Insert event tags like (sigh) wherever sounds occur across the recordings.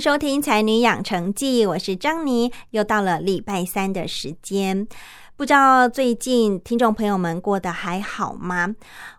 收听《才女养成记》，我是张妮，又到了礼拜三的时间。不知道最近听众朋友们过得还好吗？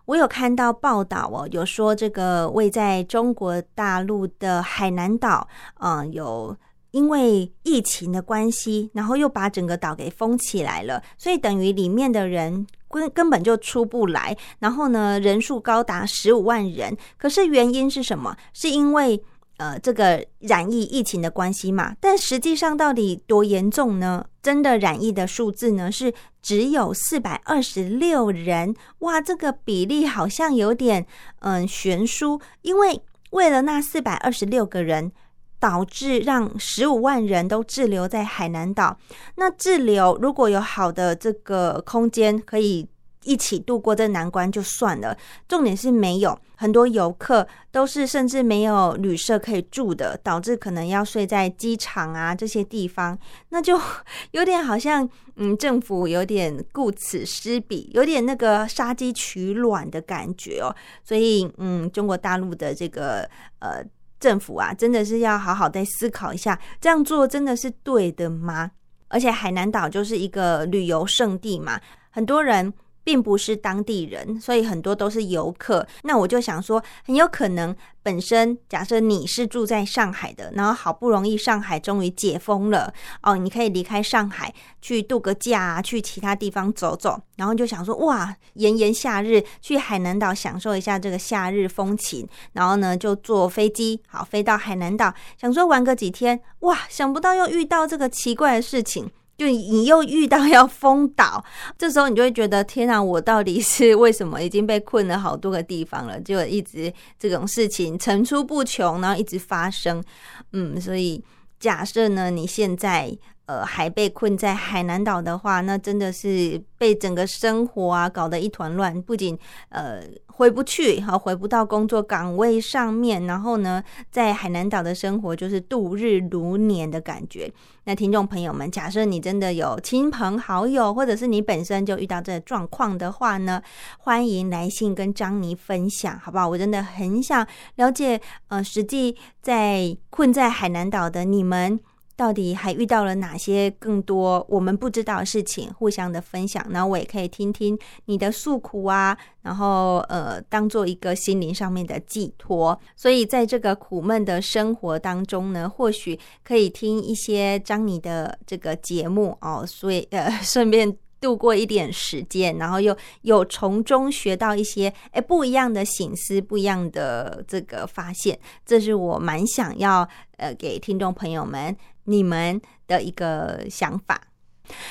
我有看到报道哦，有说这个位在中国大陆的海南岛，嗯，有因为疫情的关系，然后又把整个岛给封起来了，所以等于里面的人根根本就出不来。然后呢，人数高达十五万人。可是原因是什么？是因为呃，这个染疫疫情的关系嘛，但实际上到底多严重呢？真的染疫的数字呢是只有四百二十六人，哇，这个比例好像有点嗯悬殊，因为为了那四百二十六个人，导致让十五万人都滞留在海南岛。那滞留如果有好的这个空间可以。一起度过这难关就算了，重点是没有很多游客都是甚至没有旅社可以住的，导致可能要睡在机场啊这些地方，那就 (laughs) 有点好像嗯政府有点顾此失彼，有点那个杀鸡取卵的感觉哦。所以嗯，中国大陆的这个呃政府啊，真的是要好好再思考一下，这样做真的是对的吗？而且海南岛就是一个旅游胜地嘛，很多人。并不是当地人，所以很多都是游客。那我就想说，很有可能本身假设你是住在上海的，然后好不容易上海终于解封了哦，你可以离开上海去度个假，去其他地方走走，然后就想说哇，炎炎夏日去海南岛享受一下这个夏日风情，然后呢就坐飞机好飞到海南岛，想说玩个几天，哇，想不到又遇到这个奇怪的事情。就你又遇到要封岛，这时候你就会觉得天啊，我到底是为什么已经被困了好多个地方了？就一直这种事情层出不穷，然后一直发生。嗯，所以假设呢，你现在。呃，还被困在海南岛的话，那真的是被整个生活啊搞得一团乱。不仅呃回不去，哈，回不到工作岗位上面，然后呢，在海南岛的生活就是度日如年的感觉。那听众朋友们，假设你真的有亲朋好友，或者是你本身就遇到这状况的话呢，欢迎来信跟张妮分享，好不好？我真的很想了解，呃，实际在困在海南岛的你们。到底还遇到了哪些更多我们不知道的事情？互相的分享，然后我也可以听听你的诉苦啊，然后呃，当做一个心灵上面的寄托。所以在这个苦闷的生活当中呢，或许可以听一些张你的这个节目哦，所以呃，顺便度过一点时间，然后又有从中学到一些哎不一样的醒思，不一样的这个发现。这是我蛮想要呃给听众朋友们。你们的一个想法。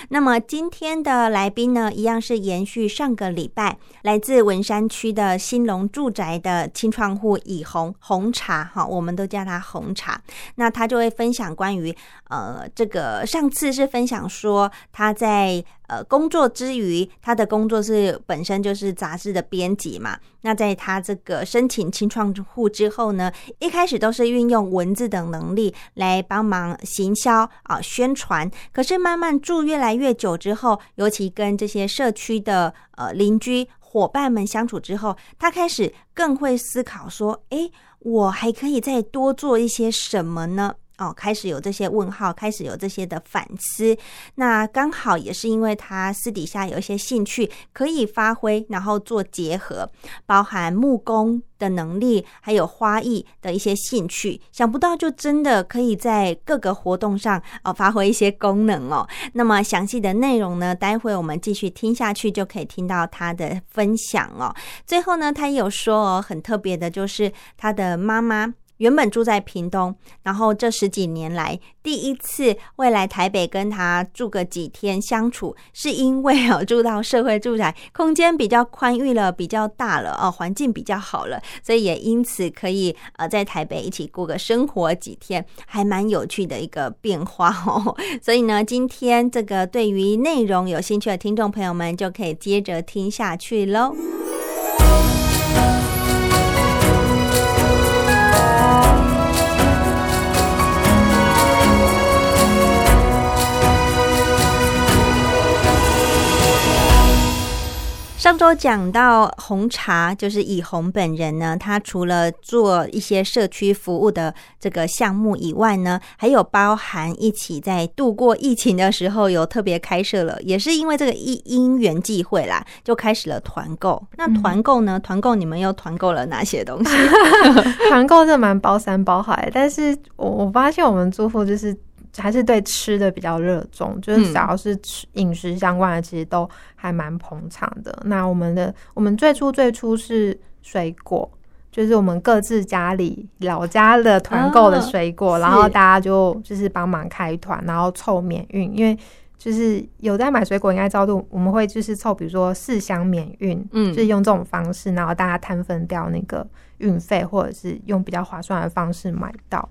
那么今天的来宾呢，一样是延续上个礼拜来自文山区的新隆住宅的清创户以红红茶哈，我们都叫他红茶。那他就会分享关于呃这个上次是分享说他在呃工作之余，他的工作是本身就是杂志的编辑嘛。那在他这个申请清创户之后呢，一开始都是运用文字等能力来帮忙行销啊宣传，可是慢慢住。越来越久之后，尤其跟这些社区的呃邻居伙伴们相处之后，他开始更会思考说：“诶，我还可以再多做一些什么呢？”哦，开始有这些问号，开始有这些的反思。那刚好也是因为他私底下有一些兴趣可以发挥，然后做结合，包含木工的能力，还有花艺的一些兴趣。想不到就真的可以在各个活动上哦发挥一些功能哦。那么详细的内容呢，待会我们继续听下去就可以听到他的分享哦。最后呢，他也有说哦，很特别的就是他的妈妈。原本住在屏东，然后这十几年来第一次会来台北跟他住个几天相处，是因为哦住到社会住宅，空间比较宽裕了，比较大了哦，环境比较好了，所以也因此可以呃在台北一起过个生活几天，还蛮有趣的一个变化哦。(laughs) 所以呢，今天这个对于内容有兴趣的听众朋友们，就可以接着听下去喽。上周讲到红茶，就是以红本人呢，他除了做一些社区服务的这个项目以外呢，还有包含一起在度过疫情的时候有特别开设了，也是因为这个因因缘际会啦，就开始了团购。那团购呢？团购你们又团购了哪些东西？(laughs) 团购是蛮包山包海，但是我我发现我们住户就是。还是对吃的比较热衷，就是只要是吃饮食相关的，其实都还蛮捧场的。那我们的我们最初最初是水果，就是我们各自家里老家的团购的水果，然后大家就就是帮忙开团，然后凑免运。因为就是有在买水果，应该知道，我们会就是凑，比如说四箱免运，嗯，就是用这种方式，然后大家摊分掉那个运费，或者是用比较划算的方式买到。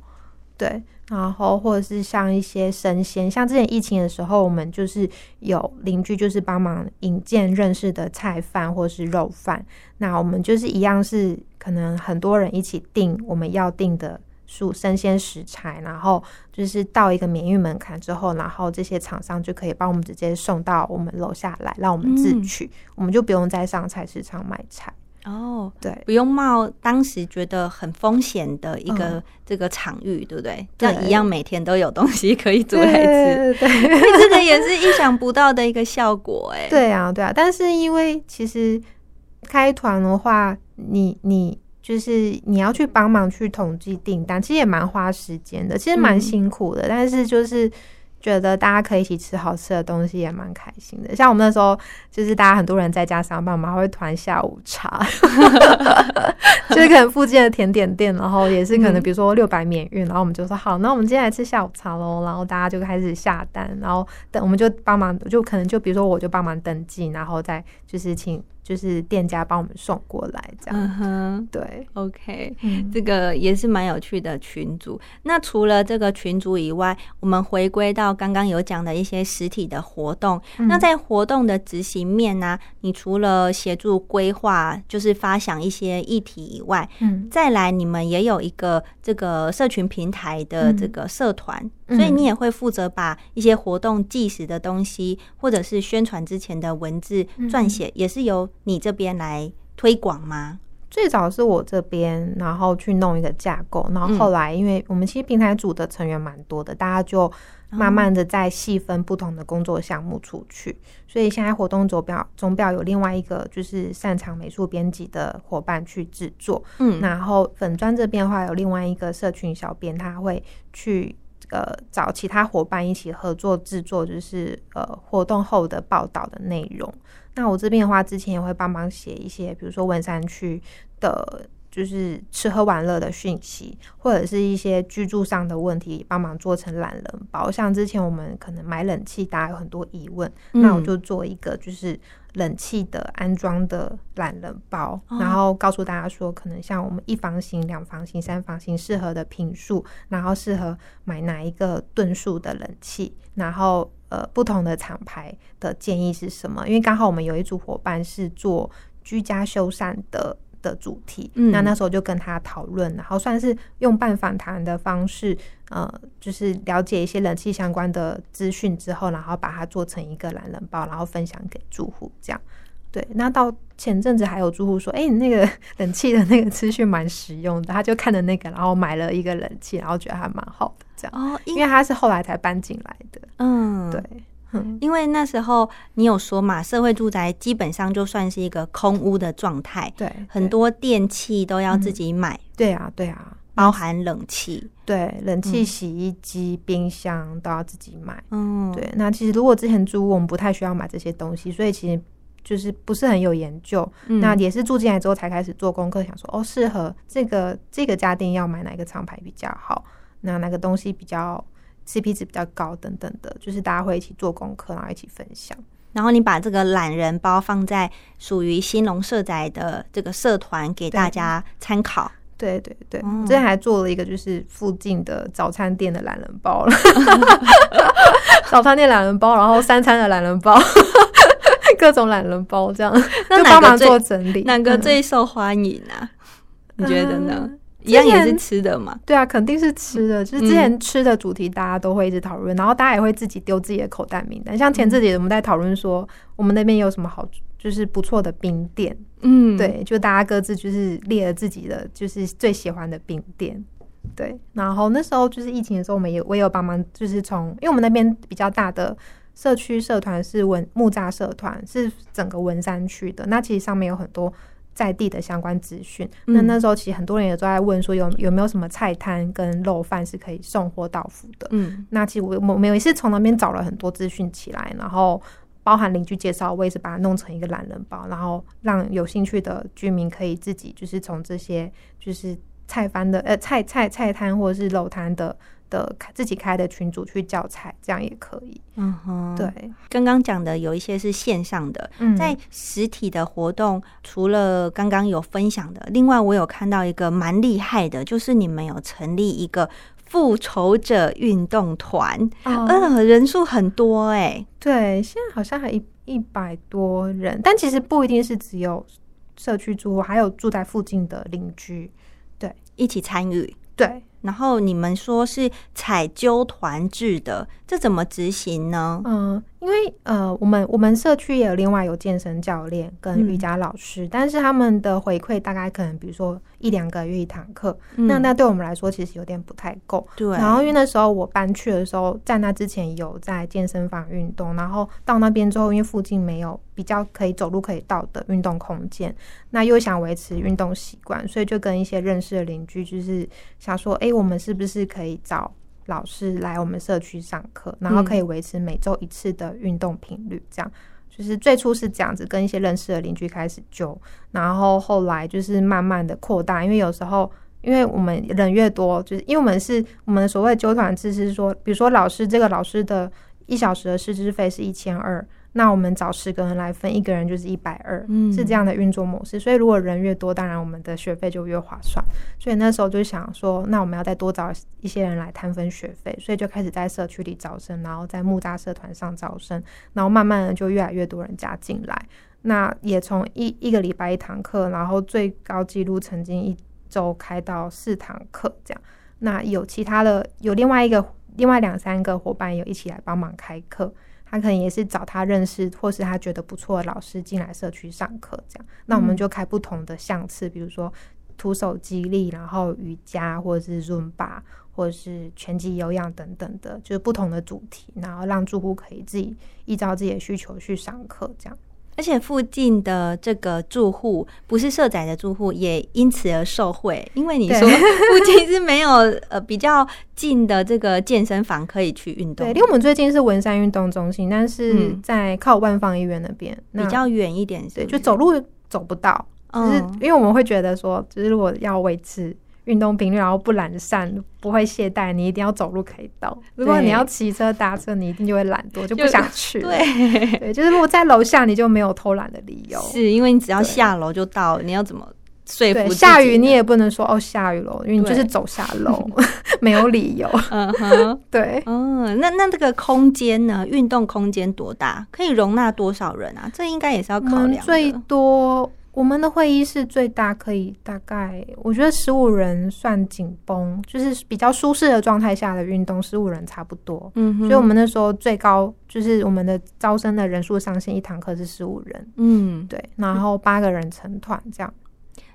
对，然后或者是像一些生鲜，像之前疫情的时候，我们就是有邻居就是帮忙引荐认识的菜贩或是肉贩，那我们就是一样是可能很多人一起订我们要订的蔬生鲜食材，然后就是到一个免疫门槛之后，然后这些厂商就可以帮我们直接送到我们楼下来，让我们自取，我们就不用再上菜市场买菜。哦，对，不用冒当时觉得很风险的一个这个场域，对不对？这样一样每天都有东西可以煮来吃，对，(laughs) 这个也是意想不到的一个效果，哎，对啊，对啊。但是因为其实开团的话，你你就是你要去帮忙去统计订单，其实也蛮花时间的，其实蛮辛苦的，但是就是。觉得大家可以一起吃好吃的东西也蛮开心的。像我们那时候，就是大家很多人在家上班嘛，会团下午茶，(laughs) 就是可能附近的甜点店，然后也是可能比如说六百免运，然后我们就说好，那我们今天来吃下午茶喽。然后大家就开始下单，然后等我们就帮忙，就可能就比如说我就帮忙登记，然后再就是请。就是店家帮我们送过来，这样。嗯哼，对，OK，这个也是蛮有趣的群组。那除了这个群组以外，我们回归到刚刚有讲的一些实体的活动。那在活动的执行面呢，你除了协助规划，就是发想一些议题以外，嗯，再来你们也有一个这个社群平台的这个社团。所以你也会负责把一些活动计时的东西，或者是宣传之前的文字撰写，也是由你这边来推广吗？最早是我这边，然后去弄一个架构，然后后来因为我们其实平台组的成员蛮多的，大家就慢慢的在细分不同的工作项目出去，所以现在活动总表总表有另外一个就是擅长美术编辑的伙伴去制作，嗯，然后粉砖这边的话有另外一个社群小编，他会去。呃，找其他伙伴一起合作制作，就是呃活动后的报道的内容。那我这边的话，之前也会帮忙写一些，比如说文山区的，就是吃喝玩乐的讯息，或者是一些居住上的问题，帮忙做成懒人包。像之前我们可能买冷气，大家有很多疑问，那我就做一个，就是。冷气的安装的懒人包，然后告诉大家说，可能像我们一房型、两房型、三房型适合的平数，然后适合买哪一个吨数的冷气，然后呃不同的厂牌的建议是什么？因为刚好我们有一组伙伴是做居家修缮的。的主题，那那时候就跟他讨论，然后算是用半访谈的方式，呃，就是了解一些冷气相关的资讯之后，然后把它做成一个懒人包，然后分享给住户，这样。对，那到前阵子还有住户说，哎、你那个冷气的那个资讯蛮实用的，他就看了那个，然后买了一个冷气，然后觉得还蛮好的，这样，哦，因因为他是后来才搬进来的，嗯。对，嗯，因为那时候你有说嘛，社会住宅基本上就算是一个空屋的状态，对，很多电器都要自己买，对啊，对啊，包含冷气。对，冷气、嗯洗衣机、冰箱都要自己买。嗯，对，那其实如果之前租屋，我们不太需要买这些东西，所以其实就是不是很有研究。嗯那也是住进来之后才开始做功课，想说哦，适合这个这个家电要买哪个厂牌比较好，那哪个东西比较 CP 值比较高等等的，就是大家会一起做功课，然后一起分享。然后你把这个懒人包放在属于新隆社宅的这个社团给大家参考。对对对，嗯我之前还做了一个就是附近的早餐店的懒人包了，(laughs) 早餐店懒人包，然后三餐的懒人包，各种懒人包这样，(laughs) 那就帮忙做整理。哪个嗯最受欢迎啊？你觉得呢？嗯一样也是吃的嘛。对啊，肯定是吃的。就是之前吃的主题，大家都会一直讨论，然后大家也会自己丢自己的口袋名单。像前阵子我们在讨论说，我们那边有什么好，就是不错的冰店。嗯，对，就大家各自就是列了自己的就是最喜欢的冰店。对，然后那时候就是疫情的时候，我们也我也有帮忙，就是从因为我们那边比较大的社区社团是文木栅社团，是整个文山区的。那其实上面有很多在地的相关资讯。那嗯那时候其实很多人也都在问说有有没有什么菜摊跟肉贩是可以送货到府的。嗯那其实我我们也是从那边找了很多资讯起来，然后包含邻居介绍，我也是把它弄成一个懒人包，然后让有兴趣的居民可以自己就是从这些就是菜贩的呃菜菜菜摊或者是肉摊的的自己开的群组去教材，这样也可以。嗯哼，。对，刚刚讲的有一些是线上的，嗯在实体的活动，除了刚刚有分享的，另外我有看到一个蛮厉害的，就是你们有成立一个复仇者运动团，哦呃，人数很多哎、对，现在好像还一一百多人，但其实不一定是只有社区住户，还有住在附近的邻居。对一起参与。对，然后你们说是采纠团制的，这怎么执行呢？嗯，因为呃，我们我们社区也有另外有健身教练跟瑜嗯。伽老师，但是他们的回馈大概可能比如说一两个月一堂课，嗯。那那对我们来说其实有点不太够。对，然后因为那时候我搬去的时候，在那之前有在健身房运动，然后到那边之后，因为附近没有比较可以走路可以到的运动空间，那又想维持运动习惯，所以就跟一些认识的邻居，就是想说，哎，我们是不是可以找老师来我们社区上课，然后可以维持每周一次的运动频率，这样。就是最初是这样子，跟一些认识的邻居开始揪，然后后来就是慢慢的扩大，因为有时候因为我们人越多，就是因为我们是我们所谓的纠团制是说，比如说老师这个老师的一小时的师资费是一千二，那我们找十个人来分，一个人就是一百二，嗯是这样的运作模式。所以如果人越多，当然我们的学费就越划算。所以那时候就想说，那我们要再多找一些人来摊分学费，所以就开始在社区里招生，然后在木栅社团上招生，然后慢慢的就越来越多人加进来。那也从一一个礼拜一堂课，然后最高纪录曾经一周开到四堂课这样。那有其他的，有另外一个、另外两三个伙伴有一起来帮忙开课，他可能也是找他认识或是他觉得不错的老师进来社区上课这样。那我们就开不同的项次，比如说徒手激励，然后瑜伽或者是 Zumba。或者是拳击、有氧等等的，就是不同的主题，然后让住户可以自己依照自己的需求去上课，这样。而且附近的这个住户不是社宅的住户，也因此而受惠，因为你对。说附近是没有呃比较近的这个健身房可以去运动。对，，离我们最近是文山运动中心，但是嗯在靠万方医院那边，那比较远一点是？对，就走路走不到，就是嗯。因为我们会觉得说，就是如果要维持运动频率，然后不懒散，不会懈怠，你一定要走路可以到。如果你要骑车搭车，你一定就会懒惰，就不就想去。对，对，就是如果在楼下，你就没有偷懒的理由。是因为你只要下楼就到了，你要怎么说服对，下雨你也不能说哦下雨了，因为你就是走下楼，(laughs) 没有理由。嗯哼。(laughs) 对，嗯，那那这个空间呢？运动空间多大？可以容纳多少人啊？这应该也是要考量们最。多，我们的会议室最大可以大概，我觉得十五人算紧绷，就是比较舒适的状态下的运动，十五人差不多。嗯，所以我们那时候最高就是我们的招生的人数上限，一堂课是十五人，嗯，对，然后八个人成团这样。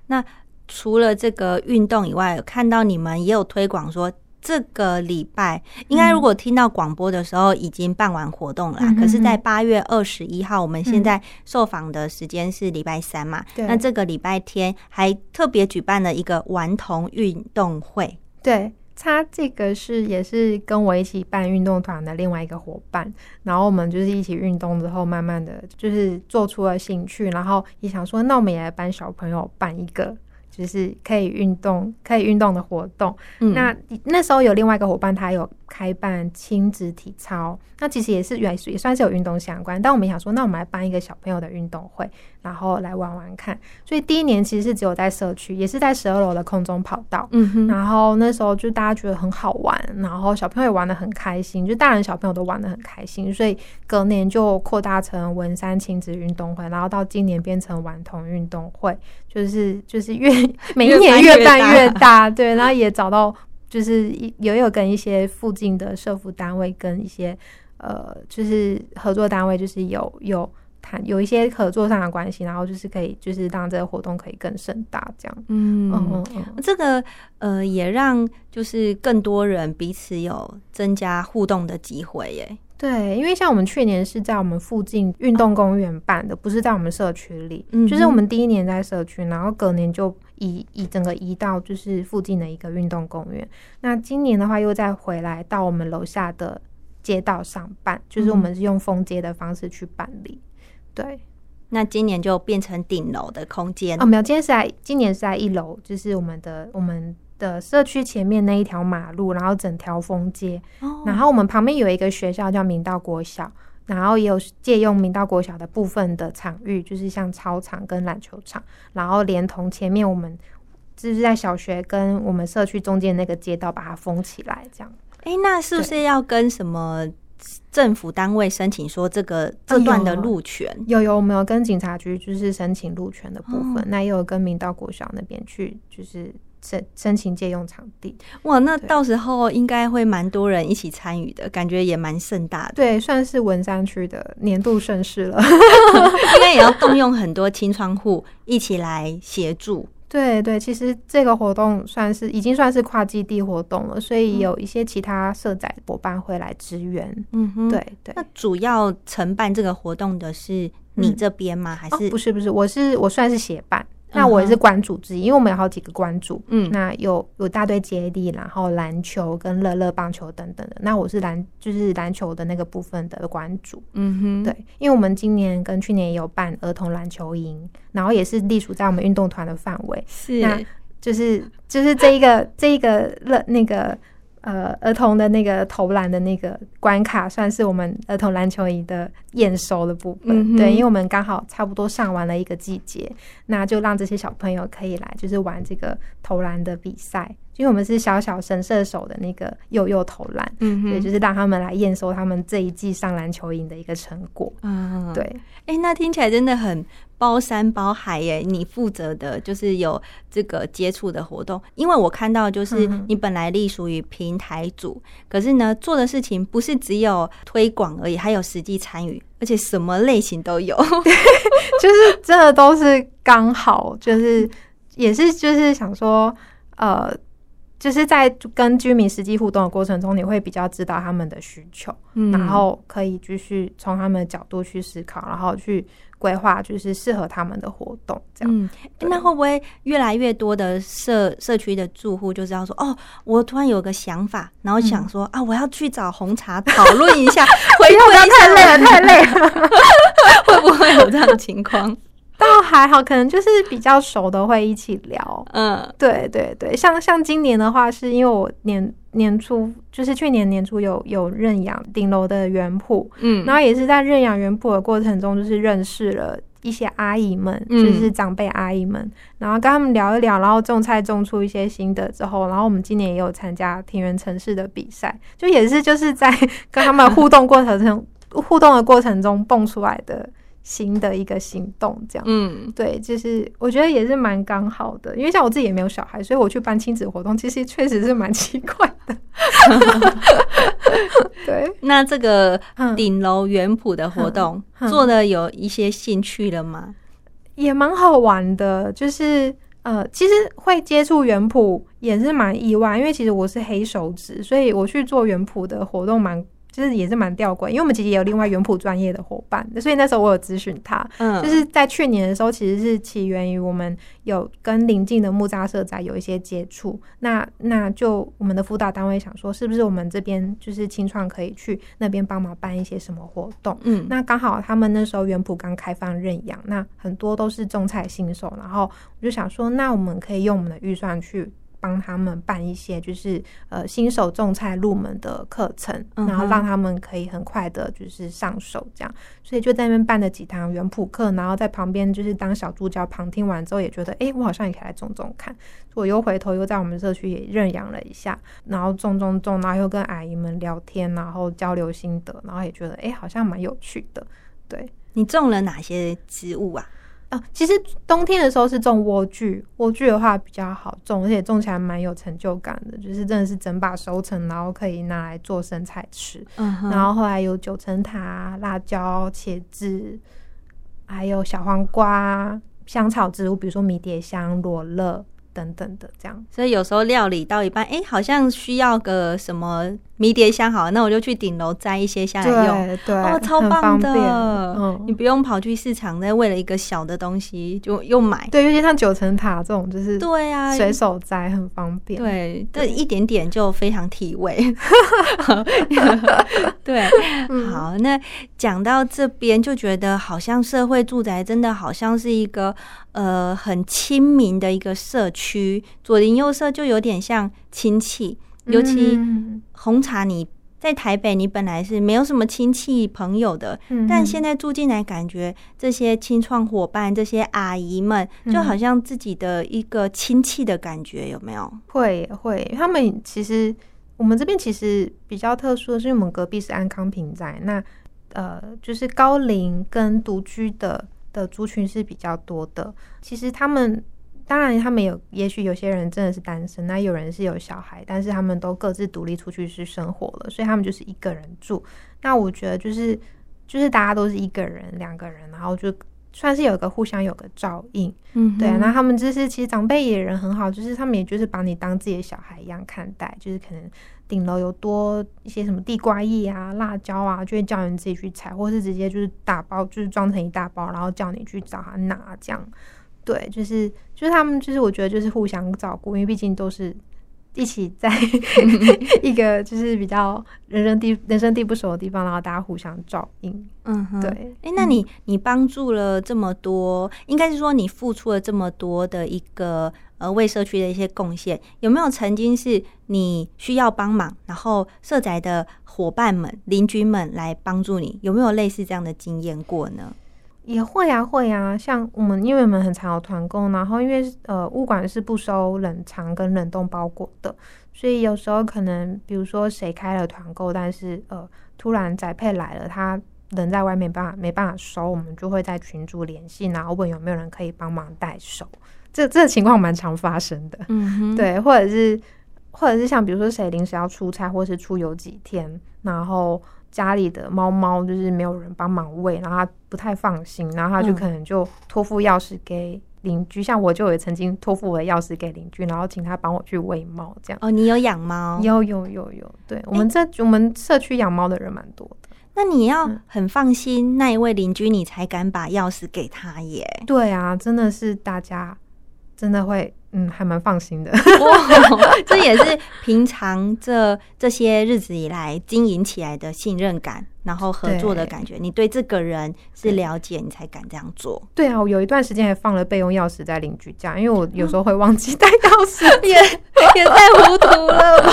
那除了这个运动以外，看到你们也有推广说。这个礼拜应该，如果听到广播的时候，已经办完活动了啦。可是，在八月二十一号，我们现在受访的时间是礼拜三嘛？对那这个礼拜天还特别举办了一个顽童运动会。对，他这个是也是跟我一起办运动团的另外一个伙伴，然后我们就是一起运动之后，慢慢的就是做出了兴趣，然后也想说，那我们也来帮小朋友办一个。就是可以运动、可以运动的活动。嗯那那时候有另外一个伙伴，他有开办亲子体操，那其实也是也也算是有运动相关。但我们想说，那我们来办一个小朋友的运动会，然后来玩玩看。所以第一年其实是只有在社区，也是在十二楼的空中跑道。嗯哼，然后那时候就大家觉得很好玩，然后小朋友也玩的很开心，就大人小朋友都玩的很开心，所以隔年就扩大成文山亲子运动会，然后到今年变成顽童运动会，(laughs) 就是就是越每一年越办越 (laughs) 大，对，然后也找到就是也有跟一些附近的社服单位跟一些呃就是合作单位，就是有有。谈有一些合作上的关系，然后就是可以，就是让这个活动可以更盛大，这样。嗯嗯嗯嗯，这个呃，也让就是更多人彼此有增加互动的机会耶。对，因为像我们去年是在我们附近运动公园办的，不是在我们社区里。嗯就是我们第一年在社区，然后隔年就移移整个移到就是附近的一个运动公园。那今年的话，又再回来到我们楼下的街道上办，就是我们是用封街的方式去办理。对，那今年就变成顶楼的空间哦，没有，今天是在今年是在一楼，就是我们的我们的社区前面那一条马路，然后整条封街。哦然后我们旁边有一个学校叫明道国小，然后也有借用明道国小的部分的场域，就是像操场跟篮球场，然后连同前面我们就是在小学跟我们社区中间那个街道把它封起来，这样。哎，那是不是要跟什么政府单位申请说这个这段的路权？有有，我们有跟警察局就是申请路权的部分，哦那也有跟明道国小那边去就是申申请借用场地。哇，那到时候应该会蛮多人一起参与的，感觉也蛮盛大的。对，算是文山区的年度盛事了。(laughs) 应该也要动用很多清窗户一起来协助。对对，其实这个活动算是已经算是跨基地活动了，所以有一些其他社仔伙伴会来支援。嗯哼，。对对那，主要承办这个活动的是你这边吗？还哦是不是不是，我是我算是协办，那我也是关主之一，因为我们有好几个关主。嗯那有有大队接力，然后篮球跟乐乐棒球等等的。那我是篮就是篮球的那个部分的关主。嗯哼，对，因为我们今年跟去年也有办儿童篮球营，然后也是隶属在我们运动团的范围。是那就是就是这一个这一个乐那个呃儿童的那个投篮的那个关卡，算是我们儿童篮球营的验收的部分。嗯对，因为我们刚好差不多上完了一个季节，那就让这些小朋友可以来就是玩这个投篮的比赛。因为我们是小小神射手的那个幼幼投篮，对，嗯对，就是让他们来验收他们这一季上篮球营的一个成果。嗯，对，哎、那听起来真的很包山包海耶！你负责的就是有这个接触的活动，因为我看到就是你本来隶属于平台组，可是呢做的事情不是只有推广而已，还有实际参与，而且什么类型都有。(laughs) 就是真的都是刚好，就是也是就是想说，呃，就是在跟居民实际互动的过程中，你会比较知道他们的需求，嗯然后可以继续从他们的角度去思考，然后去规划就是适合他们的活动，这样。那会不会越来越多的社社区的住户就知道说，哦，我突然有个想法，然后想说、啊，我要去找红茶讨论一下，回 (laughs) 不要太累了，太累了。(laughs) (laughs) 会不会有这样的情况？倒还好，可能就是比较熟的会一起聊。嗯。对对对，像像今年的话，是因为我年年初就是去年年初有有认养顶楼的园圃，嗯。然后也是在认养园圃的过程中，就是认识了一些阿姨们，嗯。就是长辈阿姨们，然后跟他们聊一聊，然后种菜种出一些心得之后，然后我们今年也有参加田园城市的比赛，就也是就是在跟他们互动过程中 (laughs) 互动的过程中蹦出来的新的一个行动，这样。嗯，对，就是我觉得也是蛮刚好的，因为像我自己也没有小孩，所以我去办亲子活动，其实确实是蛮奇怪的。(laughs) 对，那这个嗯顶楼园圃的活动嗯做的有一些兴趣了吗？也蛮好玩的，就是呃，其实会接触园圃也是蛮意外，因为其实我是黑手指，所以我去做园圃的活动蛮。就是也是蛮吊诡，因为我们其实也有另外园圃专业的伙伴，所以那时候我有咨询他，嗯，就是在去年的时候，其实是起源于我们有跟邻近的木栅社宅有一些接触。那那就我们的辅导单位想说，是不是我们这边就是清创可以去那边帮忙办一些什么活动？嗯，那刚好他们那时候园圃刚开放认养，那很多都是种菜新手，然后我就想说，那我们可以用我们的预算去。帮他们办一些就是呃新手种菜入门的课程，嗯然后让他们可以很快的就是上手这样，所以就在那边办了几堂园圃课，然后在旁边就是当小助教旁听完之后，也觉得诶，我好像也可以来种种看，我又回头又在我们社区也认养了一下，然后种种种，然后又跟阿姨们聊天，然后交流心得，然后也觉得诶，好像蛮有趣的，对。你种了哪些植物啊？啊，其实冬天的时候是种莴苣，莴苣的话比较好种，而且种起来蛮有成就感的，就是真的是整把收成，然后可以拿来做生菜吃。嗯，然后后来有九层塔、辣椒、茄子，还有小黄瓜、香草植物，比如说迷迭香、罗勒等等的这样。所以有时候料理到一半，哎、好像需要个什么迷迭香，好，那我就去顶楼摘一些下来用。对對，哦，超棒的，嗯！你嗯，不用跑去市场，再为了一个小的东西就又买。对，尤其像九层塔这种，就是对啊，随手摘，很方便。对，这一点点就非常体味。(laughs) 对，嗯好，那讲到这边就觉得好像社会住宅真的好像是一个呃很亲民的一个社区，左邻右舍就有点像亲戚，尤其嗯红茶你。在台北，你本来是没有什么亲戚朋友的，但现在住进来，感觉这些青创伙伴、这些阿姨们，就好像自己的一个亲戚的感觉，有没有？会会，他们其实我们这边其实比较特殊的是，因为我们隔壁是安康平宅，那呃就是高龄跟独居的的族群是比较多的。其实他们当然他们有，也许有些人真的是单身，那有人是有小孩，但是他们都各自独立出去去生活了，所以他们就是一个人住。那我觉得就是就是大家都是一个人、两个人，然后就算是有个互相有个照应。嗯，对啊，那他们就是其实长辈也人很好，就是他们也就是把你当自己的小孩一样看待，就是可能顶楼有多一些什么地瓜叶啊、辣椒啊，就会叫你自己去采，或是直接就是打包，就是装成一大包，然后叫你去找他拿这样。对，就是就是他们就是我觉得就是互相照顾，因为毕竟都是一起在 (laughs) 一个就是比较人生地人生地不熟的地方，然后大家互相照应。嗯哼，对，哎、那你你帮助了这么多，应该是说你付出了这么多的一个呃为社区的一些贡献，有没有曾经是你需要帮忙，然后社宅的伙伴们、邻居们来帮助你？有没有类似这样的经验过呢？也会啊，会啊，像我们，因为我们很常有团购，然后因为呃物管是不收冷藏跟冷冻包裹的，所以有时候可能比如说谁开了团购，但是呃突然宅配来了，他人在外面没办法没办法收，我们就会在群组联系，然后问有没有人可以帮忙代收。这这个情况蛮常发生的，对，或者是或者是像比如说谁临时要出差，或是出游几天，然后家里的猫猫就是没有人帮忙喂，然后他不太放心，然后他就嗯可能就托付钥匙给邻居，像我就也曾经托付我的钥匙给邻居，然后请他帮我去喂猫，这样。哦，你有养猫，有有有有，对我们这、我们社区养猫的人蛮多的。那你要嗯很放心那一位邻居，你才敢把钥匙给他耶。对啊，真的是大家真的会嗯还蛮放心的。(laughs) 哦，这也是平常这这些日子以来经营起来的信任感，然后合作的感觉。你对这个人是了解，你才敢这样做。对啊，我有一段时间还放了备用钥匙在邻居家，因为我有时候会忘记带钥匙。也也太糊涂了吧？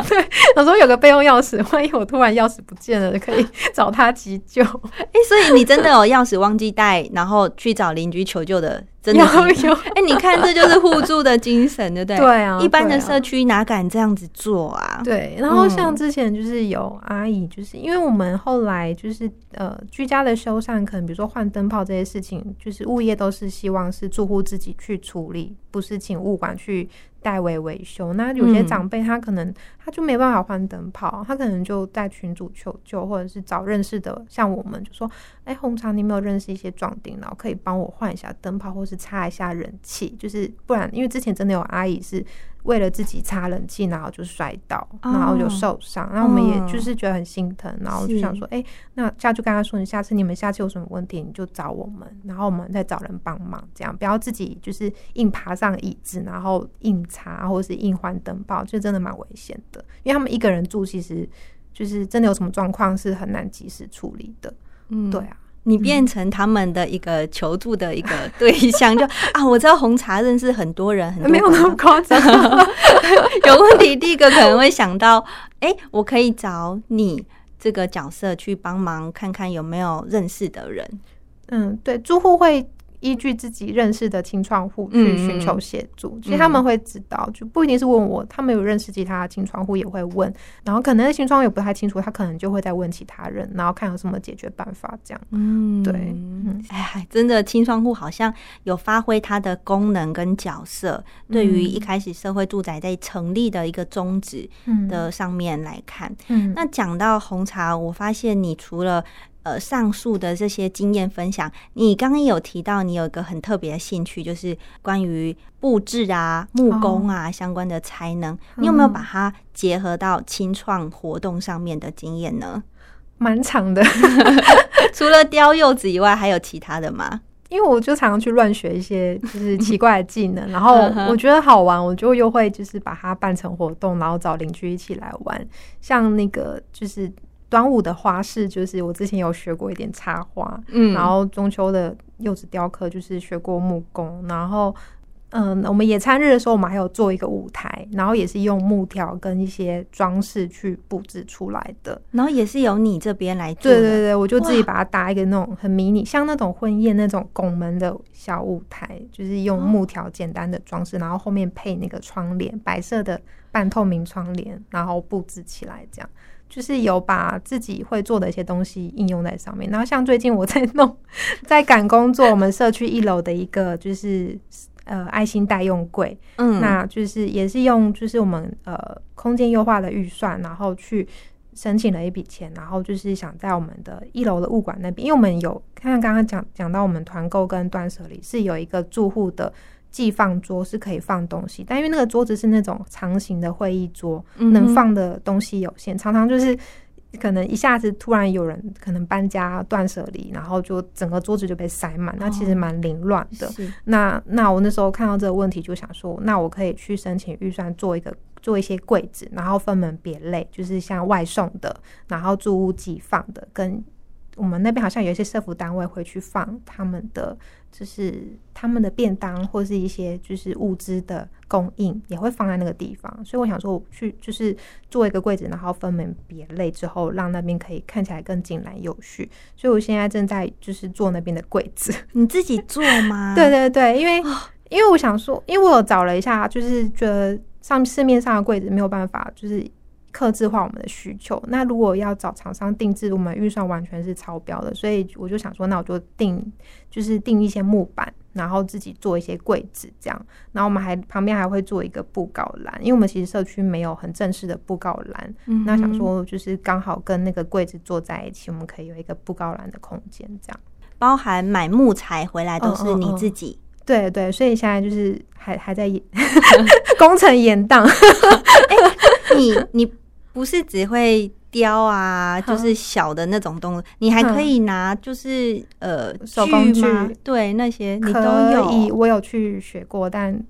(laughs) 有时候有个备用钥匙，万一我突然钥匙不见了，可以 (laughs) 找他急救。哎、所以你真的有钥匙忘记带，然后去找邻居求救的真的有有，哎、你看，这就是互助的精神，对不对？对啊一般的社区哪敢这样子做啊？对，然后像嗯之前就是有阿姨，就是因为我们后来就是呃居家的修缮，可能比如说换灯泡这些事情，就是物业都是希望是住户自己去处理，不是请物管去代为维修。那有些嗯长辈他可能他就没办法换灯泡，他可能就在群主求救，或者是找认识的，像我们就说，哎，红茶，你有没有认识一些壮丁，然后可以帮我换一下灯泡，或是擦一下人气，就是不然，因为之前真的有阿姨是为了自己擦冷气，然后就摔倒，然后就受伤，然后我们也就是觉得很心疼，然后就想说，哎、那这样就跟他说，你下次你们下次有什么问题，你就找我们，然后我们再找人帮忙，这样不要自己就是硬爬上椅子，然后硬擦或者是硬换灯泡，就真的蛮危险的，因为他们一个人住，其实就是真的有什么状况是很难及时处理的，嗯。对啊。你变成他们的一个求助的一个对象，就 (laughs) 啊，我知道红茶认识很多人，很多没有那么夸张，(laughs) 有问题，第一个可能会想到，哎、我可以找你这个角色去帮忙，看看有没有认识的人。嗯，对，住户会依据自己认识的清创户去嗯寻求协助，其实他们会知道，就不一定是问我，他们有认识其他的清创户也会问，然后可能清创也不太清楚，他可能就会再问其他人，然后看有什么解决办法，这样。嗯，对嗯。哎，真的清创户好像有发挥它的功能跟角色，对于一开始社会住宅在成立的一个宗旨嗯。的上面来看，嗯。那讲到红茶，我发现你除了呃上述的这些经验分享，你刚刚有提到你有一个很特别的兴趣，就是关于布置啊、木工啊、相关的才能，你有没有把它结合到清创活动上面的经验呢？蛮长的，(laughs) (laughs) 除了雕柚子以外，还有其他的吗？因为我就常常去乱学一些就是奇怪的技能，然后 (laughs) 我觉得好玩，我就又会就是把它办成活动，然后找邻居一起来玩。像那个就是端午的花式，就是我之前有学过一点插花，嗯。然后中秋的柚子雕刻就是学过木工，然后嗯，我们野餐日的时候，我们还有做一个舞台，然后也是用木条跟一些装饰去布置出来的。然后也是由你这边来做，对对对，我就自己把它搭一个那种很迷你，像那种婚宴那种拱门的小舞台，就是用木条简单的装饰，然后后面配那个窗帘，白色的半透明窗帘，然后布置起来，这样就是有把自己会做的一些东西应用在上面。然后像最近我在弄，在赶工作，我们社区一楼的一个就是呃爱心代用柜，嗯，那就是也是用就是我们呃空间优化的预算，然后去申请了一笔钱，然后就是想在我们的一楼的物管那边，因为我们有看刚刚讲讲到我们团购跟断舍离是有一个住户的寄放桌是可以放东西，但因为那个桌子是那种长形的会议桌，嗯能放的东西有限，常常就是。可能一下子突然有人可能搬家断舍离，然后就整个桌子就被塞满，那其实哦蛮凌乱的。是那那我那时候看到这个问题，就想说，那我可以去申请预算做一个做一些柜子，然后分门别类，就是像外送的，然后住屋寄放的，跟我们那边好像有一些社服单位会去放他们的，就是他们的便当或是一些就是物资的供应，也会放在那个地方。所以我想说，我去就是做一个柜子，然后分门别类之后，让那边可以看起来更井然有序。所以我现在正在就是做那边的柜子。(laughs) 你自己做吗？对对对，因为、因为我想说，因为我有找了一下，就是觉得上市面上的柜子没有办法，就是克制化我们的需求。那如果要找厂商定制，我们预算完全是超标的，所以我就想说，那我就定就是定一些木板，然后自己做一些柜子这样。然后我们还旁边还会做一个布告栏，因为我们其实社区没有很正式的布告栏，嗯那想说就是刚好跟那个柜子坐在一起，我们可以有一个布告栏的空间这样。包含买木材回来都是你嗯嗯嗯自己。对对，所以现在就是还还在演 (laughs) 工程延宕。(laughs) 你你不是只会雕啊，就是小的那种动物，你还可以拿就是呃手工具对那些你都有。我有去学过，但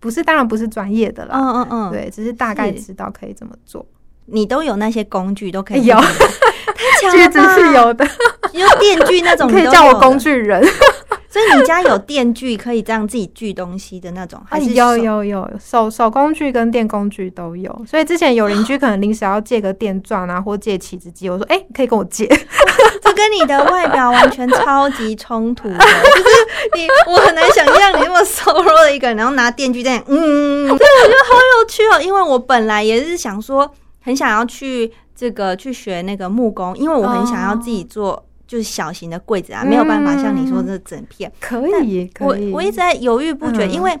不是，当然不是专业的啦。嗯嗯嗯，对，只是大概知道可以怎么做。你都有那些工具都可以有自己买，太强锯子了吧！是有的，(laughs) 有电锯那种，可以叫我工。具人。所以你家有电锯可以这样自己锯东西的那种，(laughs) 还是有有有手手工具跟电工具都有，所以之前有邻居可能临时要借个电钻啊，或借起子机，我说哎、可以跟我借。(laughs) 这跟你的外表完全超级冲突的，(laughs) 就是你，我很难想象你那么瘦弱的一个人，然后拿电锯在，嗯，对，我觉得好有趣哦。因为我本来也是想说，很想要去这个去学那个木工，因为我很想要自己做。就是小型的柜子啊，没有办法像你说的整片。可以，可以我我一直在犹豫不决，因为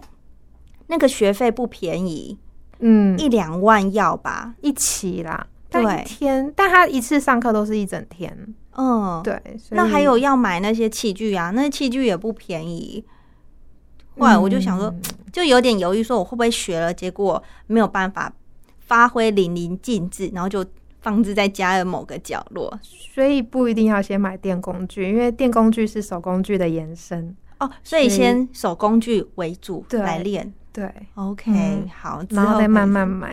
那个学费不便宜，嗯，一两万要吧，一起啦。对，天，但他一次上课都是一整天。嗯，对。那还有要买那些器具啊，那些器具也不便宜。后来我就想说，就有点犹豫，说我会不会学了，结果没有办法发挥淋漓尽致，然后就。放置在家的某个角落，所以不一定要先买电工具，因为电工具是手工具的延伸哦。所以先手工具为主来练，对，OK，好，然后再慢慢买。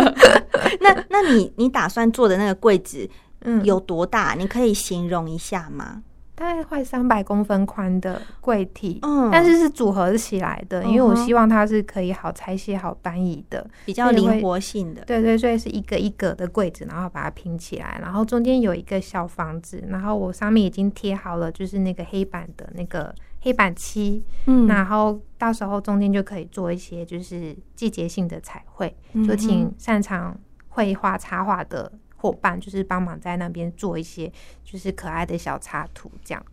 (laughs) 那那你你打算做的那个柜子，嗯，有多大？你可以形容一下吗？大概快三百公分宽的柜体，嗯，但是是组合起来的，因为我希望它是可以好拆卸、好搬移的，比较灵活性的。对对，所以是一个一个的柜子，然后把它拼起来，然后中间有一个小房子，然后我上面已经贴好了，就是那个黑板的那个黑板漆，嗯，然后到时候中间就可以做一些就是季节性的彩绘，就请擅长绘画插画的。伙伴就是帮忙在那边做一些就是可爱的小插图，这样。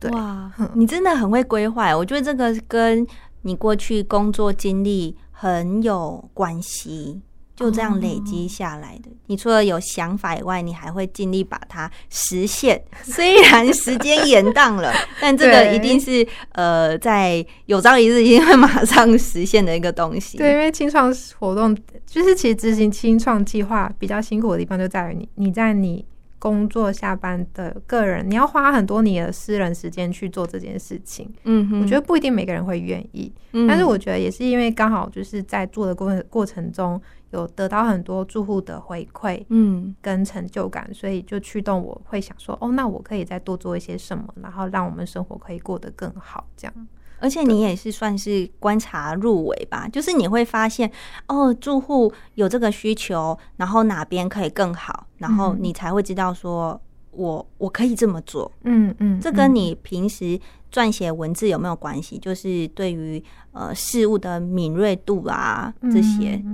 对，哇，你真的很会规划。我觉得这个跟你过去工作经历很有关系。就这样累积下来的。你除了有想法以外，你还会尽力把它实现。(laughs) 虽然时间延宕了，但这个一定是呃，在有朝一日一定会马上实现的一个东西。对，因为清创活动就是其实执行清创计划比较辛苦的地方就在于你你在你工作下班的个人，你要花很多你的私人时间去做这件事情。嗯哼，我觉得不一定每个人会愿意，但是我觉得也是因为刚好就是在做的过过程中。有得到很多住户的回馈，嗯，跟成就感，所以就驱动我会想说，哦，那我可以再多做一些什么，然后让我们生活可以过得更好，这样。而且你也是算是观察入围吧，就是你会发现，哦，住户有这个需求，然后哪边可以更好，然后你才会知道说，我我可以这么做，嗯嗯，这跟你平时撰写文字有没有关系？就是对于呃事物的敏锐度啊这些。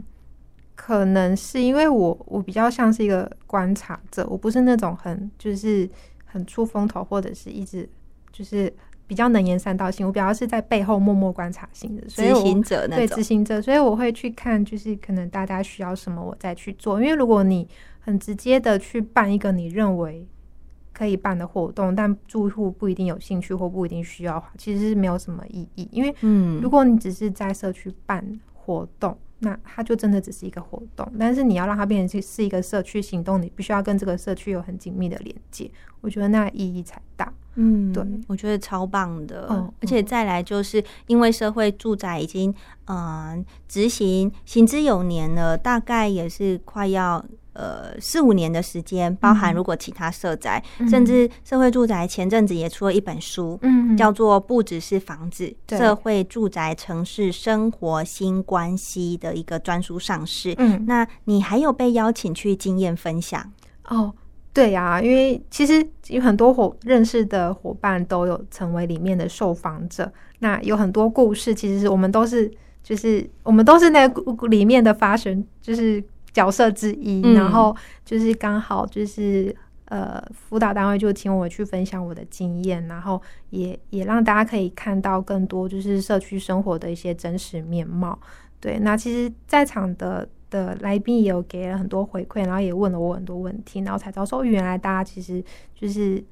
可能是因为我我比较像是一个观察者，我不是那种很就是很出风头或者是一直就是比较能言善道性，我比较是在背后默默观察型的执行者，对执行者，所以我会去看就是可能大家需要什么，我再去做。因为如果你很直接的去办一个你认为可以办的活动，但住户不一定有兴趣或不一定需要，其实是没有什么意义。因为嗯，如果你只是在社区办活动。那它就真的只是一个活动，但是你要让它变成是一个社区行动，你必须要跟这个社区有很紧密的连接，我觉得那意义才大。嗯，对，我觉得超棒的。而且再来就是因为社会住宅已经嗯执行行之有年了，大概也是快要。呃，四五年的时间，包含如果其他社宅，甚至社会住宅，前阵子也出了一本书，嗯，叫做《不只是房子：社会住宅城市生活新关系》的一个专书上市。嗯，那你还有被邀请去经验分享？哦，对呀，因为其实有很多伙认识的伙伴都有成为里面的受访者，那有很多故事，其实是我们都是，就是我们都是那里面的发生，就是。角色之一，然后就是刚好就是呃，辅导单位就请我去分享我的经验，然后也也让大家可以看到更多就是社区生活的一些真实面貌。对，那其实在场的的来宾也有给了很多回馈，然后也问了我很多问题，然后才知道说原来大家其实就是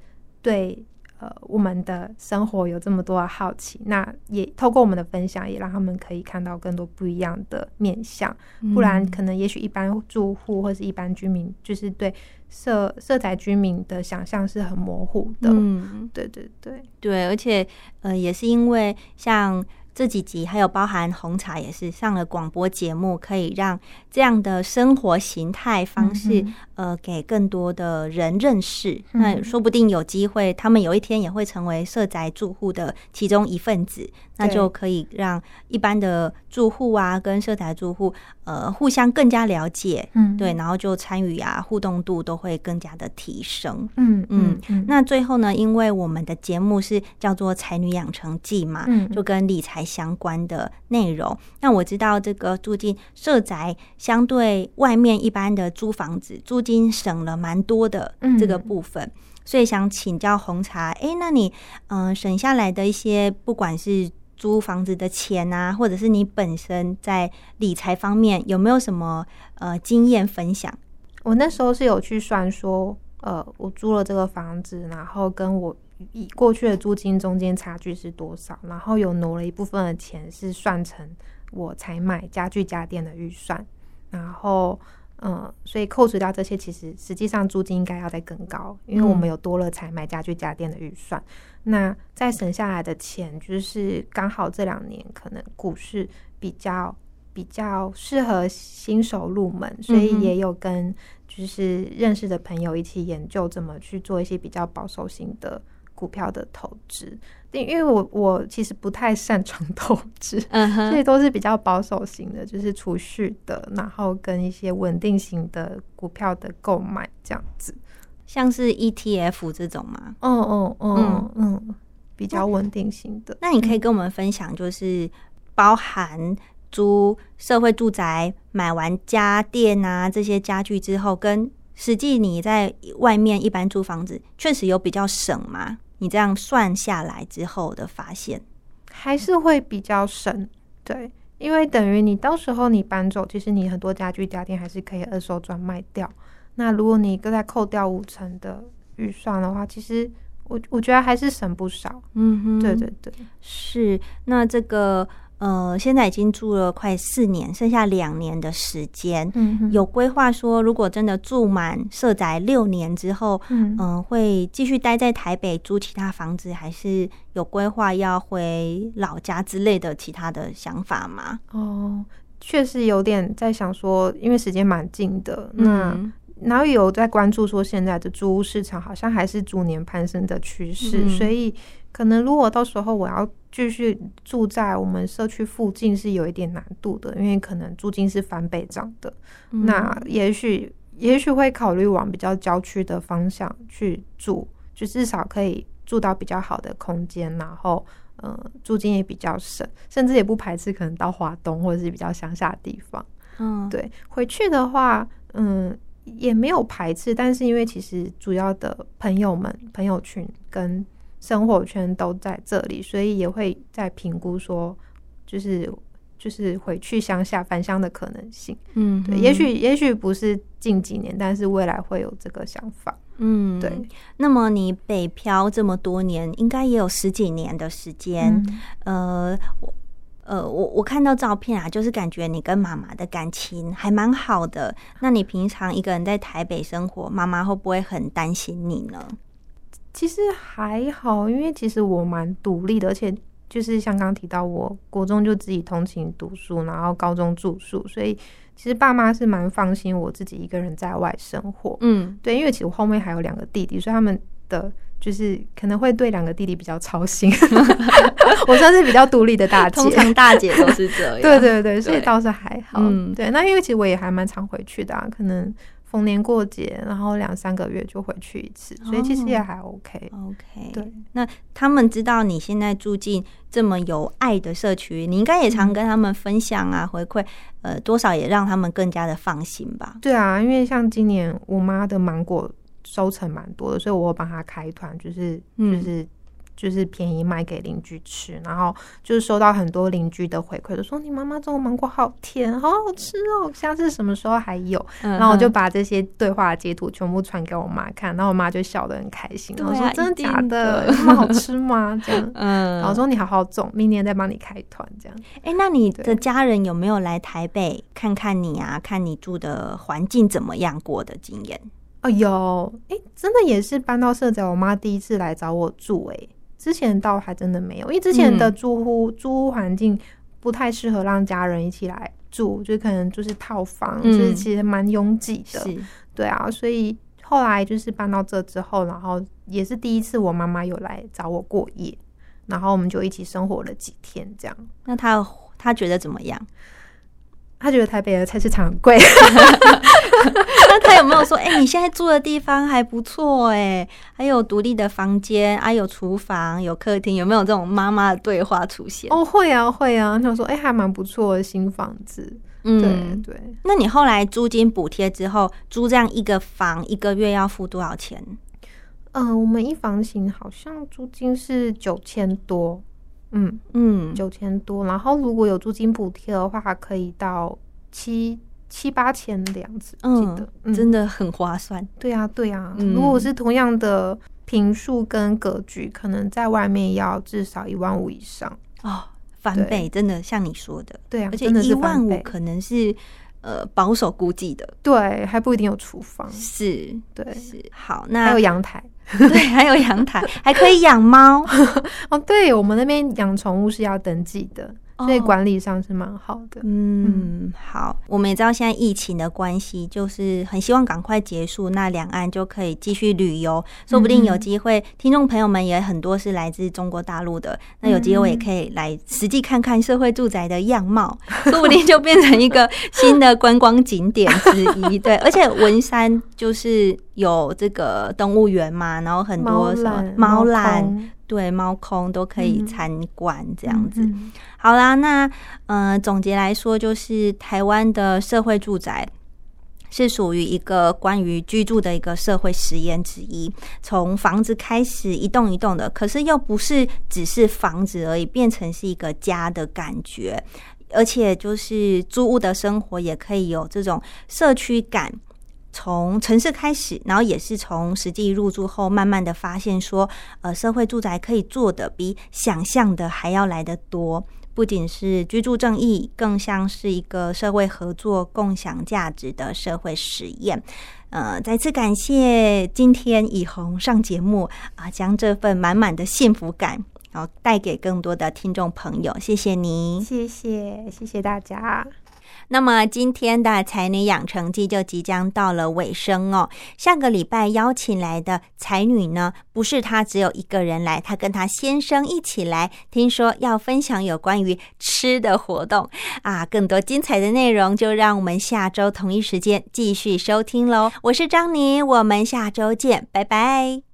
对。呃，我们的生活有这么多的好奇，那也透过我们的分享，也让他们可以看到更多不一样的面相。不然，可能也许一般住户或是一般居民，就是对社社宅居民的想象是很模糊的。嗯，对对对对，而且呃，也是因为像。这几集还有包含红茶也是上了广播节目，可以让这样的生活形态方式，呃给更多的人认识，嗯。那说不定有机会，他们有一天也会成为社宅住户的其中一份子，那就可以让一般的住户啊跟社宅住户呃互相更加了解，嗯对，然后就参与啊互动度都会更加的提升。嗯嗯。嗯嗯，那最后呢，因为我们的节目是叫做《才女养成记》嘛，嗯。就跟理财相关的内容。那我知道这个住进社宅，相对外面一般的租房子，租金省了蛮多的嗯这个部分。所以想请教红茶，诶，那你嗯、呃省下来的一些，不管是租房子的钱啊，或者是你本身在理财方面有没有什么呃经验分享？我那时候是有去算说，呃，我租了这个房子，然后跟我以过去的租金中间差距是多少，然后有挪了一部分的钱是算成我才买家具家电的预算，然后。嗯，所以扣除掉这些，其实实际上租金应该要再更高，因为我们有多了才买家具家电的预算。那再省下来的钱，就是刚好这两年可能股市比较比较适合新手入门，所以也有跟就是认识的朋友一起研究怎么去做一些比较保守型的股票的投资。因因为我我其实不太擅长 (laughs) 投资，嗯所，以都是比较保守型的，就是储蓄的，然后跟一些稳定型的股票的购买这样子。像是 ETF 这种吗？嗯嗯嗯嗯，比较稳定型的。那你可以跟我们分享，就是包含租社会住宅、买完家电啊这些家具之后，跟实际你在外面一般租房子，确实有比较省吗？你这样算下来之后的发现，还是会比较省，对，因为等于你到时候你搬走，其实你很多家具家电还是可以二手转卖掉。那如果你再扣掉五成的预算的话，其实我我觉得还是省不少。嗯哼对对对，是。那这个呃，现在已经住了快四年，剩下两年的时间，嗯有规划说，如果真的住满社宅六年之后，嗯嗯，会继续待在台北租其他房子，还是有规划要回老家之类的其他的想法吗？哦，确实有点在想说，因为时间蛮近的，那。嗯然后有在关注说，现在的租屋市场好像还是逐年攀升的趋势，嗯所以可能如果到时候我要继续住在我们社区附近是有一点难度的，因为可能租金是翻倍涨的。嗯那也许也许会考虑往比较郊区的方向去住，就至少可以住到比较好的空间，然后呃租金也比较省，甚至也不排斥可能到华东或者是比较乡下的地方。嗯，对，回去的话，嗯，也没有排斥，但是因为其实主要的朋友们、朋友群跟生活圈都在这里，所以也会在评估说，就是就是回去乡下返乡的可能性。嗯对，也许也许不是近几年，但是未来会有这个想法。嗯，对。那么你北漂这么多年，应该也有十几年的时间，嗯呃，我。呃，我我看到照片啊，就是感觉你跟妈妈的感情还蛮好的。那你平常一个人在台北生活，妈妈会不会很担心你呢？其实还好，因为其实我蛮独立的，而且就是像刚刚提到，我国中就自己通勤读书，然后高中住宿，所以其实爸妈是蛮放心我自己一个人在外生活。嗯，对，因为其实我后面还有两个弟弟，所以他们的就是可能会对两个弟弟比较操心。(laughs) 我算是比较独立的大姐，通常大姐都是这 (laughs) 样。对对对，所以倒是还好。嗯对，那因为其实我也还蛮常回去的啊，可能逢年过节，然后两三个月就回去一次，所以其实也还 OK。OK，对，那他们知道你现在住进这么有爱的社区，你应该也常跟他们分享啊，回馈，呃，多少也让他们更加的放心吧。对啊，因为像今年我妈的芒果收成蛮多的，所以我有帮她开团，就是嗯就是。就是便宜卖给邻居吃，然后就是收到很多邻居的回馈，都说你妈妈种的芒果好甜，好好吃哦，下次什么时候还有？然然后我就把这些对话截图全部传给我妈看，然后我妈就笑得很开心，然后说真的假的？的有这么好吃吗？这样，(laughs) 嗯然后说你好好种，明年再帮你开团这样。哎、那你的家人有没有来台北看看你啊？看你住的环境怎么样过的经验？哦，有，哎、真的也是搬到社宅，我妈第一次来找我住、诶，之前倒还真的没有，因为之前的嗯住户、租屋环境不太适合让家人一起来住，就可能就是套房，嗯就是其实蛮拥挤的。对啊，所以后来就是搬到这之后，然后也是第一次我妈妈有来找我过夜，然后我们就一起生活了几天，这样。那他他觉得怎么样？他觉得台北的菜市场很贵，(laughs) 那 (laughs) 他有没有说，哎、你现在住的地方还不错，哎，还有独立的房间，啊有厨房，有客厅，有没有这种妈妈的对话出现？哦，会啊，会啊。他说，哎、还蛮不错的新房子，嗯，对。那你后来租金补贴之后，租这样一个房一个月要付多少钱？嗯、我们一房型好像租金是九千多，嗯，嗯，九千多。然后如果有租金补贴的话，可以到七七八千的样子，记得。嗯，真的很划算。对啊，对啊。嗯如果是同样的平数跟格局，可能在外面要至少一万五以上。哦，翻倍，真的像你说的，对啊，而且一万五可能是呃保守估计的，对，还不一定有厨房，是对，是。好，那还有阳台。(laughs) 对，还有阳台，还可以养猫，(laughs) 哦，对我们那边养宠物是要登记的，所以哦管理上是蛮好的。嗯，好，我们也知道现在疫情的关系，就是很希望赶快结束，那两岸就可以继续旅游，说不定有机会，听众朋友们也很多是来自中国大陆的，那有机会也可以来实际看看社会住宅的样貌，说不定就变成一个新的观光景点之一。对，而且文山就是有这个动物园嘛，然后很多什么猫缆。空对，猫空都可以嗯参观这样子。嗯好啦，那呃，总结来说，就是台湾的社会住宅是属于一个关于居住的一个社会实验之一。从房子开始一栋一栋的，可是又不是只是房子而已，变成是一个家的感觉。而且就是租屋的生活也可以有这种社区感。从城市开始，然后也是从实际入住后，慢慢的发现说，呃，社会住宅可以做的比想象的还要来得多。不仅是居住正义，更像是一个社会合作、共享价值的社会实验。呃，再次感谢今天以红上节目啊、将这份满满的幸福感，然后带给更多的听众朋友。谢谢你。谢谢谢谢大家。那么今天的才女养成记就即将到了尾声哦。下个礼拜邀请来的才女呢，不是她只有一个人来，她跟她先生一起来，听说要分享有关于吃的活动啊。更多精彩的内容，就让我们下周同一时间继续收听喽。我是张妮，我们下周见，拜拜。